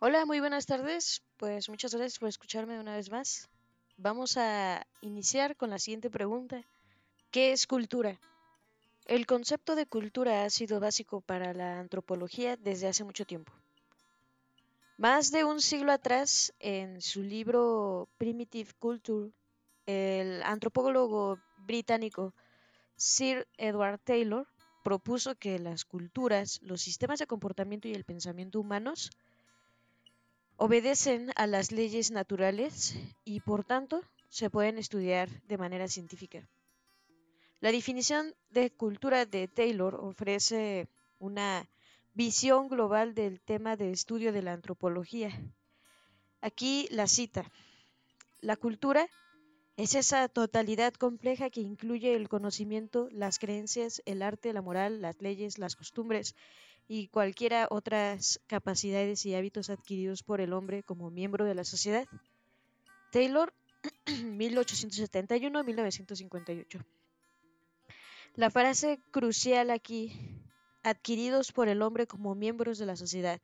Hola, muy buenas tardes. Pues muchas gracias por escucharme una vez más. Vamos a iniciar con la siguiente pregunta. ¿Qué es cultura? El concepto de cultura ha sido básico para la antropología desde hace mucho tiempo. Más de un siglo atrás, en su libro Primitive Culture, el antropólogo británico Sir Edward Taylor propuso que las culturas, los sistemas de comportamiento y el pensamiento humanos obedecen a las leyes naturales y por tanto se pueden estudiar de manera científica. La definición de cultura de Taylor ofrece una visión global del tema de estudio de la antropología. Aquí la cita. La cultura es esa totalidad compleja que incluye el conocimiento, las creencias, el arte, la moral, las leyes, las costumbres y cualquiera otras capacidades y hábitos adquiridos por el hombre como miembro de la sociedad. Taylor, 1871-1958. La frase crucial aquí, adquiridos por el hombre como miembros de la sociedad.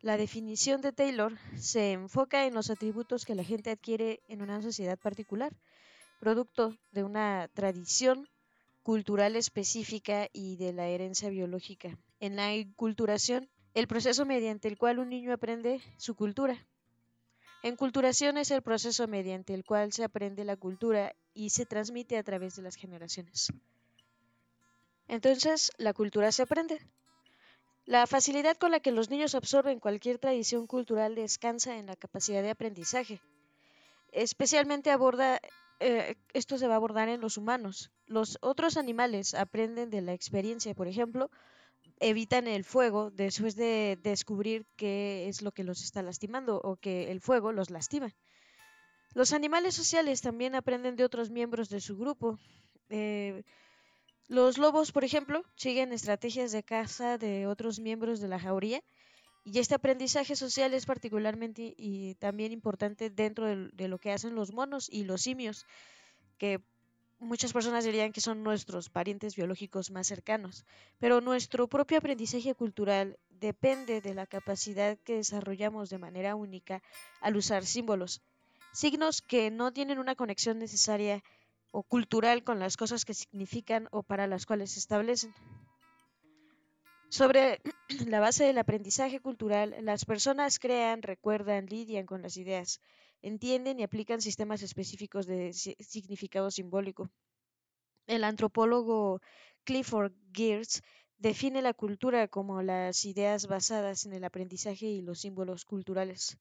La definición de Taylor se enfoca en los atributos que la gente adquiere en una sociedad particular, producto de una tradición cultural específica y de la herencia biológica. En la inculturación, el proceso mediante el cual un niño aprende su cultura. Enculturación es el proceso mediante el cual se aprende la cultura y se transmite a través de las generaciones. Entonces, la cultura se aprende. La facilidad con la que los niños absorben cualquier tradición cultural descansa en la capacidad de aprendizaje. Especialmente aborda eh, esto se va a abordar en los humanos. Los otros animales aprenden de la experiencia, por ejemplo, evitan el fuego después de descubrir qué es lo que los está lastimando o que el fuego los lastima. Los animales sociales también aprenden de otros miembros de su grupo. Eh, los lobos, por ejemplo, siguen estrategias de caza de otros miembros de la jauría y este aprendizaje social es particularmente y también importante dentro de, lo que hacen los monos y los simios, que muchas personas dirían que son nuestros parientes biológicos más cercanos. Pero nuestro propio aprendizaje cultural depende de la capacidad que desarrollamos de manera única al usar símbolos, signos que no tienen una conexión necesaria o cultural con las cosas que significan o para las cuales se establecen. Sobre la base del aprendizaje cultural, las personas crean, recuerdan, lidian con las ideas, entienden y aplican sistemas específicos de significado simbólico. El antropólogo Clifford Geertz define la cultura como las ideas basadas en el aprendizaje y los símbolos culturales.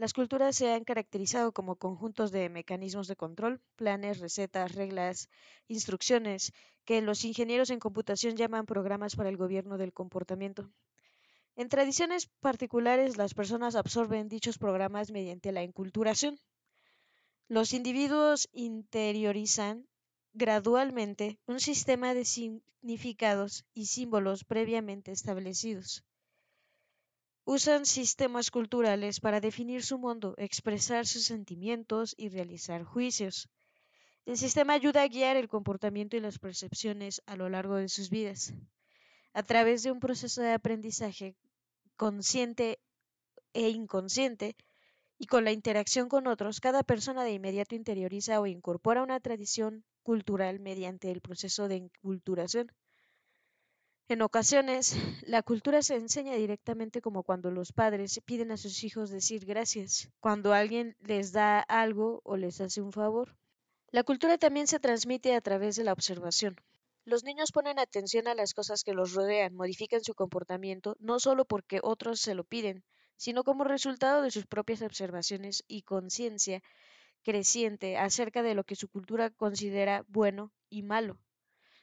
Las culturas se han caracterizado como conjuntos de mecanismos de control, planes, recetas, reglas, instrucciones, que los ingenieros en computación llaman programas para el gobierno del comportamiento. En tradiciones particulares, las personas absorben dichos programas mediante la inculturación. Los individuos interiorizan gradualmente un sistema de significados y símbolos previamente establecidos. Usan sistemas culturales para definir su mundo, expresar sus sentimientos y realizar juicios. El sistema ayuda a guiar el comportamiento y las percepciones a lo largo de sus vidas. A través de un proceso de aprendizaje consciente e inconsciente y con la interacción con otros, cada persona de inmediato interioriza o incorpora una tradición cultural mediante el proceso de inculturación. En ocasiones, la cultura se enseña directamente como cuando los padres piden a sus hijos decir gracias, cuando alguien les da algo o les hace un favor. La cultura también se transmite a través de la observación. Los niños ponen atención a las cosas que los rodean, modifican su comportamiento, no solo porque otros se lo piden, sino como resultado de sus propias observaciones y conciencia creciente acerca de lo que su cultura considera bueno y malo.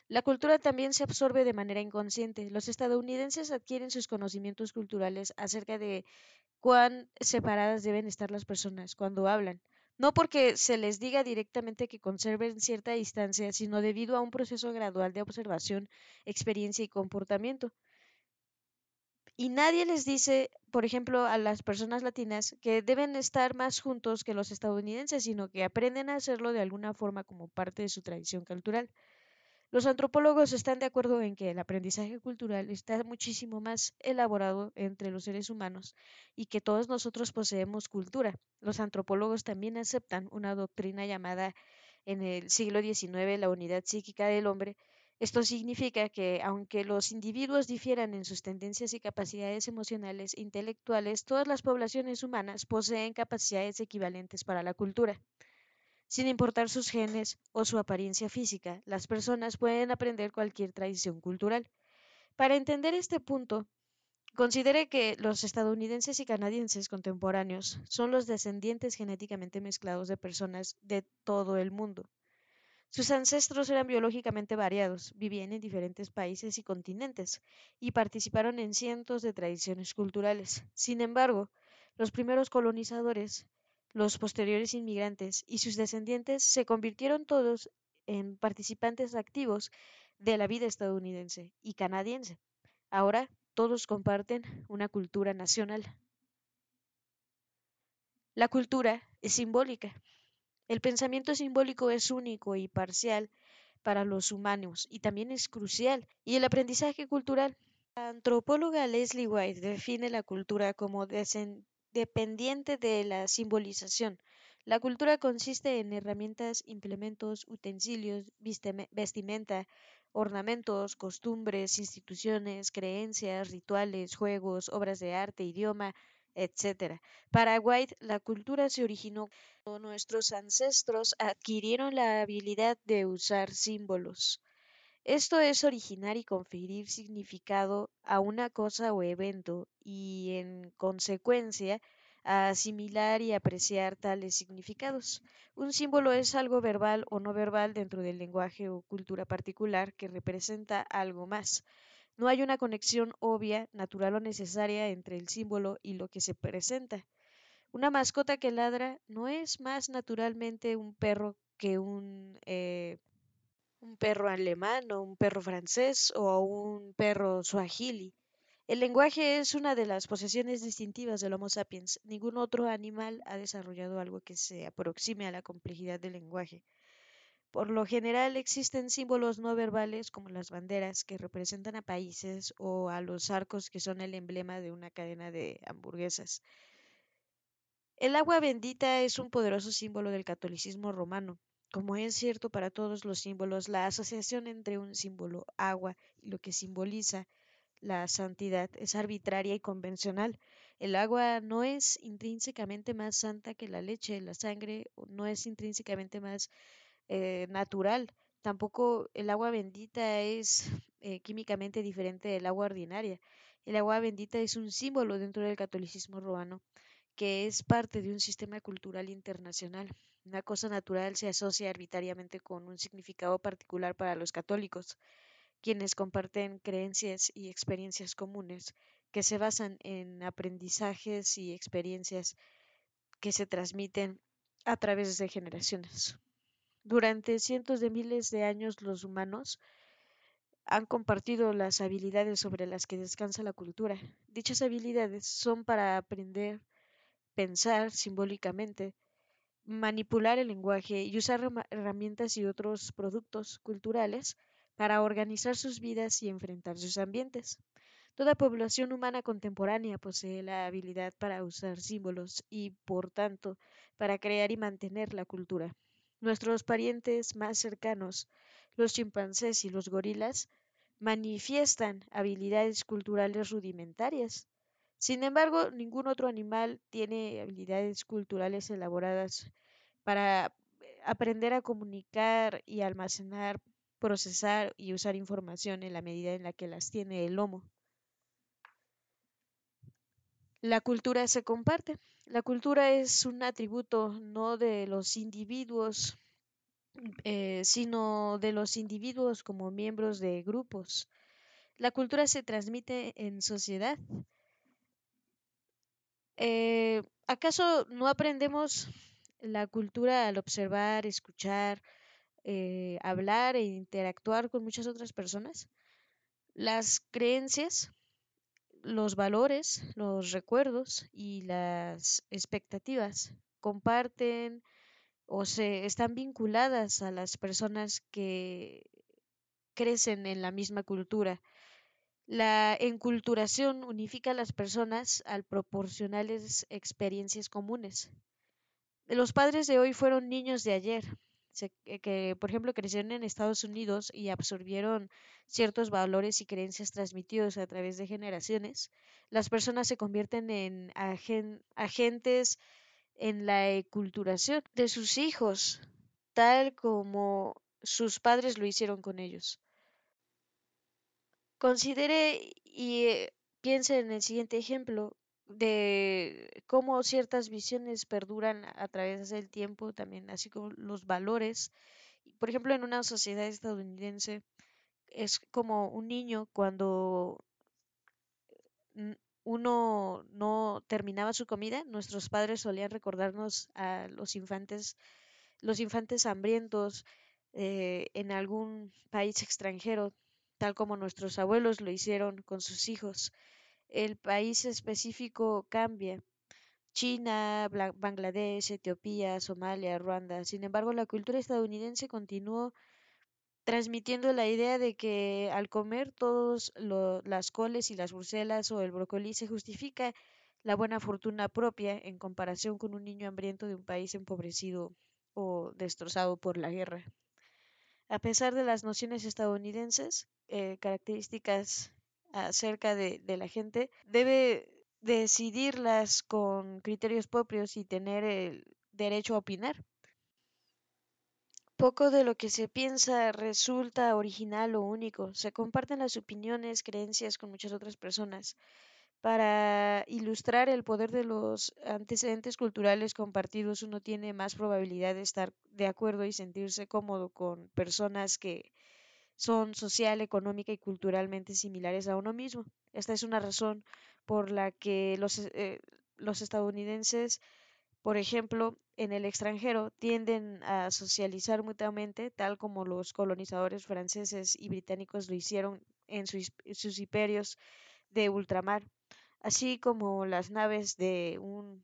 La cultura también se absorbe de manera inconsciente. Los estadounidenses adquieren sus conocimientos culturales acerca de cuán separadas deben estar las personas cuando hablan, no porque se les diga directamente que conserven cierta distancia, sino debido a un proceso gradual de observación, experiencia y comportamiento. Y nadie les dice, por ejemplo, a las personas latinas que deben estar más juntos que los estadounidenses, sino que aprenden a hacerlo de alguna forma como parte de su tradición cultural. Los antropólogos están de acuerdo en que el aprendizaje cultural está muchísimo más elaborado entre los seres humanos y que todos nosotros poseemos cultura. Los antropólogos también aceptan una doctrina llamada en el siglo XIX la unidad psíquica del hombre. Esto significa que aunque los individuos difieran en sus tendencias y capacidades emocionales e intelectuales, todas las poblaciones humanas poseen capacidades equivalentes para la cultura. Sin importar sus genes o su apariencia física, las personas pueden aprender cualquier tradición cultural. Para entender este punto, considere que los estadounidenses y canadienses contemporáneos son los descendientes genéticamente mezclados de personas de todo el mundo. Sus ancestros eran biológicamente variados, vivían en diferentes países y continentes y participaron en cientos de tradiciones culturales. Sin embargo, los primeros colonizadores los posteriores inmigrantes y sus descendientes se convirtieron todos en participantes activos de la vida estadounidense y canadiense. Ahora todos comparten una cultura nacional. La cultura es simbólica. El pensamiento simbólico es único y parcial para los humanos y también es crucial. Y el aprendizaje cultural. La antropóloga Leslie White define la cultura como dependiente de la simbolización. La cultura consiste en herramientas, implementos, utensilios, vestimenta, ornamentos, costumbres, instituciones, creencias, rituales, juegos, obras de arte, idioma, etc. Para White, la cultura se originó cuando nuestros ancestros adquirieron la habilidad de usar símbolos. Esto es originar y conferir significado a una cosa o evento y, en consecuencia, asimilar y apreciar tales significados. Un símbolo es algo verbal o no verbal dentro del lenguaje o cultura particular que representa algo más. No hay una conexión obvia, natural o necesaria entre el símbolo y lo que se presenta. Una mascota que ladra no es más naturalmente un perro que un eh, perro alemán o un perro francés o un perro swahili. El lenguaje es una de las posesiones distintivas del Homo sapiens. Ningún otro animal ha desarrollado algo que se aproxime a la complejidad del lenguaje. Por lo general existen símbolos no verbales como las banderas que representan a países o a los arcos que son el emblema de una cadena de hamburguesas. El agua bendita es un poderoso símbolo del catolicismo romano. Como es cierto para todos los símbolos, la asociación entre un símbolo agua y lo que simboliza la santidad es arbitraria y convencional. El agua no es intrínsecamente más santa que la leche, la sangre no es intrínsecamente más eh, natural. Tampoco el agua bendita es eh, químicamente diferente del agua ordinaria. El agua bendita es un símbolo dentro del catolicismo romano que es parte de un sistema cultural internacional. Una cosa natural se asocia arbitrariamente con un significado particular para los católicos, quienes comparten creencias y experiencias comunes que se basan en aprendizajes y experiencias que se transmiten a través de generaciones. Durante cientos de miles de años los humanos han compartido las habilidades sobre las que descansa la cultura. Dichas habilidades son para aprender, pensar simbólicamente, manipular el lenguaje y usar herramientas y otros productos culturales para organizar sus vidas y enfrentar sus ambientes. Toda población humana contemporánea posee la habilidad para usar símbolos y, por tanto, para crear y mantener la cultura. Nuestros parientes más cercanos, los chimpancés y los gorilas, manifiestan habilidades culturales rudimentarias. Sin embargo, ningún otro animal tiene habilidades culturales elaboradas para eh, aprender a comunicar y almacenar, procesar y usar información en la medida en la que las tiene el lomo. La cultura se comparte. La cultura es un atributo no de los individuos, eh, sino de los individuos como miembros de grupos. La cultura se transmite en sociedad eh, ¿acaso no aprendemos la cultura al observar, escuchar, eh, hablar e interactuar con muchas otras personas? Las creencias, los valores, los recuerdos y las expectativas comparten o se están vinculadas a las personas que crecen en la misma cultura. La enculturación unifica a las personas al proporcionarles experiencias comunes. Los padres de hoy fueron niños de ayer, eh, que por ejemplo crecieron en Estados Unidos y absorbieron ciertos valores y creencias transmitidos a través de generaciones, las personas se convierten en agentes en la eculturación de sus hijos, tal como sus padres lo hicieron con ellos. Considere y eh, piense en el siguiente ejemplo de cómo ciertas visiones perduran a través del tiempo, también así como los valores. Por ejemplo, en una sociedad estadounidense es como un niño cuando uno no terminaba su comida, nuestros padres solían recordarnos a los infantes, los infantes hambrientos eh, en algún país extranjero, tal como nuestros abuelos lo hicieron con sus hijos el país específico cambia. China, Bangladesh, Etiopía, Somalia, Ruanda. Sin embargo, la cultura estadounidense continuó transmitiendo la idea de que al comer todos las coles y las bruselas o el brócoli se justifica la buena fortuna propia en comparación con un niño hambriento de un país empobrecido o destrozado por la guerra. A pesar de las nociones estadounidenses, eh, características acerca de, la gente, debe decidirlas con criterios propios y tener el derecho a opinar. Poco de lo que se piensa resulta original o único. Se comparten las opiniones, creencias con muchas otras personas. Para ilustrar el poder de los antecedentes culturales compartidos, uno tiene más probabilidad de estar de acuerdo y sentirse cómodo con personas que son social, económica y culturalmente similares a uno mismo. Esta es una razón por la que los, eh, los estadounidenses, por ejemplo, en el extranjero tienden a socializar mutuamente, tal como los colonizadores franceses y británicos lo hicieron en sus, imperios de ultramar, así como las naves de un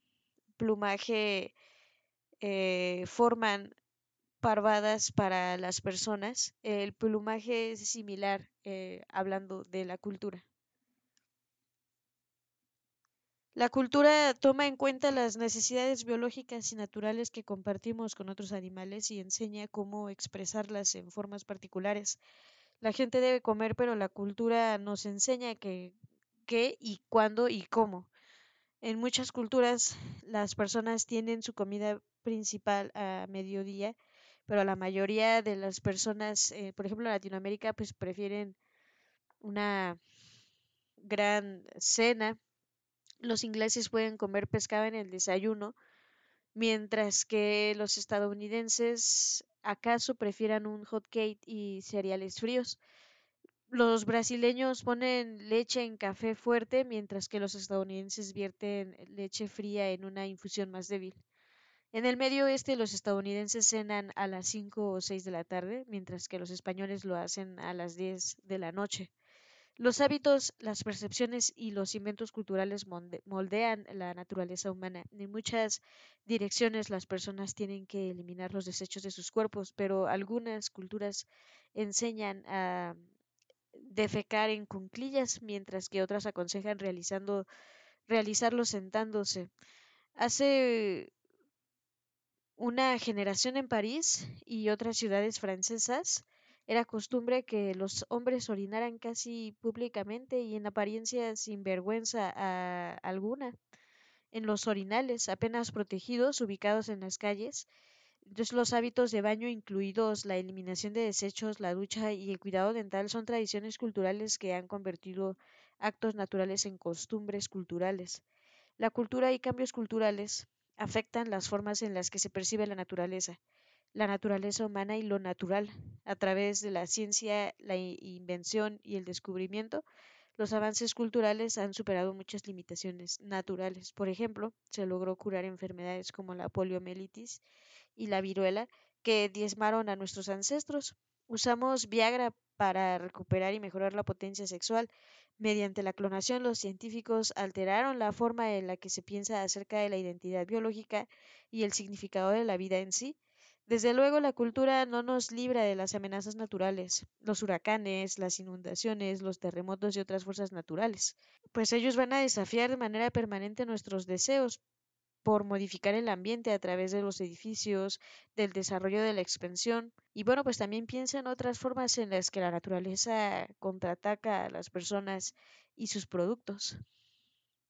plumaje eh, forman parvadas para las personas. El plumaje es similar eh, hablando de la cultura. La cultura toma en cuenta las necesidades biológicas y naturales que compartimos con otros animales y enseña cómo expresarlas en formas particulares. La gente debe comer, pero la cultura nos enseña qué y cuándo y cómo. En muchas culturas las personas tienen su comida principal a mediodía pero la mayoría de las personas, eh, por ejemplo en Latinoamérica, pues prefieren una gran cena. Los ingleses pueden comer pescado en el desayuno, mientras que los estadounidenses acaso prefieran un hot cake y cereales fríos. Los brasileños ponen leche en café fuerte, mientras que los estadounidenses vierten leche fría en una infusión más débil. En el medio oeste los estadounidenses cenan a las 5 o 6 de la tarde, mientras que los españoles lo hacen a las 10 de la noche. Los hábitos, las percepciones y los inventos culturales moldean la naturaleza humana. En muchas direcciones las personas tienen que eliminar los desechos de sus cuerpos, pero algunas culturas enseñan a defecar en cunclillas, mientras que otras aconsejan realizando, realizarlo sentándose. Hace una generación en París y otras ciudades francesas era costumbre que los hombres orinaran casi públicamente y en apariencia sin vergüenza alguna en los orinales apenas protegidos ubicados en las calles. Entonces los hábitos de baño incluidos la eliminación de desechos, la ducha y el cuidado dental son tradiciones culturales que han convertido actos naturales en costumbres culturales. La cultura y cambios culturales afectan las formas en las que se percibe la naturaleza, la naturaleza humana y lo natural. A través de la ciencia, la invención y el descubrimiento, los avances culturales han superado muchas limitaciones naturales. Por ejemplo, se logró curar enfermedades como la poliomielitis y la viruela que diezmaron a nuestros ancestros. Usamos Viagra para recuperar y mejorar la potencia sexual Mediante la clonación, los científicos alteraron la forma en la que se piensa acerca de la identidad biológica y el significado de la vida en sí. Desde luego, la cultura no nos libra de las amenazas naturales, los huracanes, las inundaciones, los terremotos y otras fuerzas naturales, pues ellos van a desafiar de manera permanente nuestros deseos por modificar el ambiente a través de los edificios, del desarrollo de la expansión. Y bueno, pues también piensa en otras formas en las que la naturaleza contraataca a las personas y sus productos.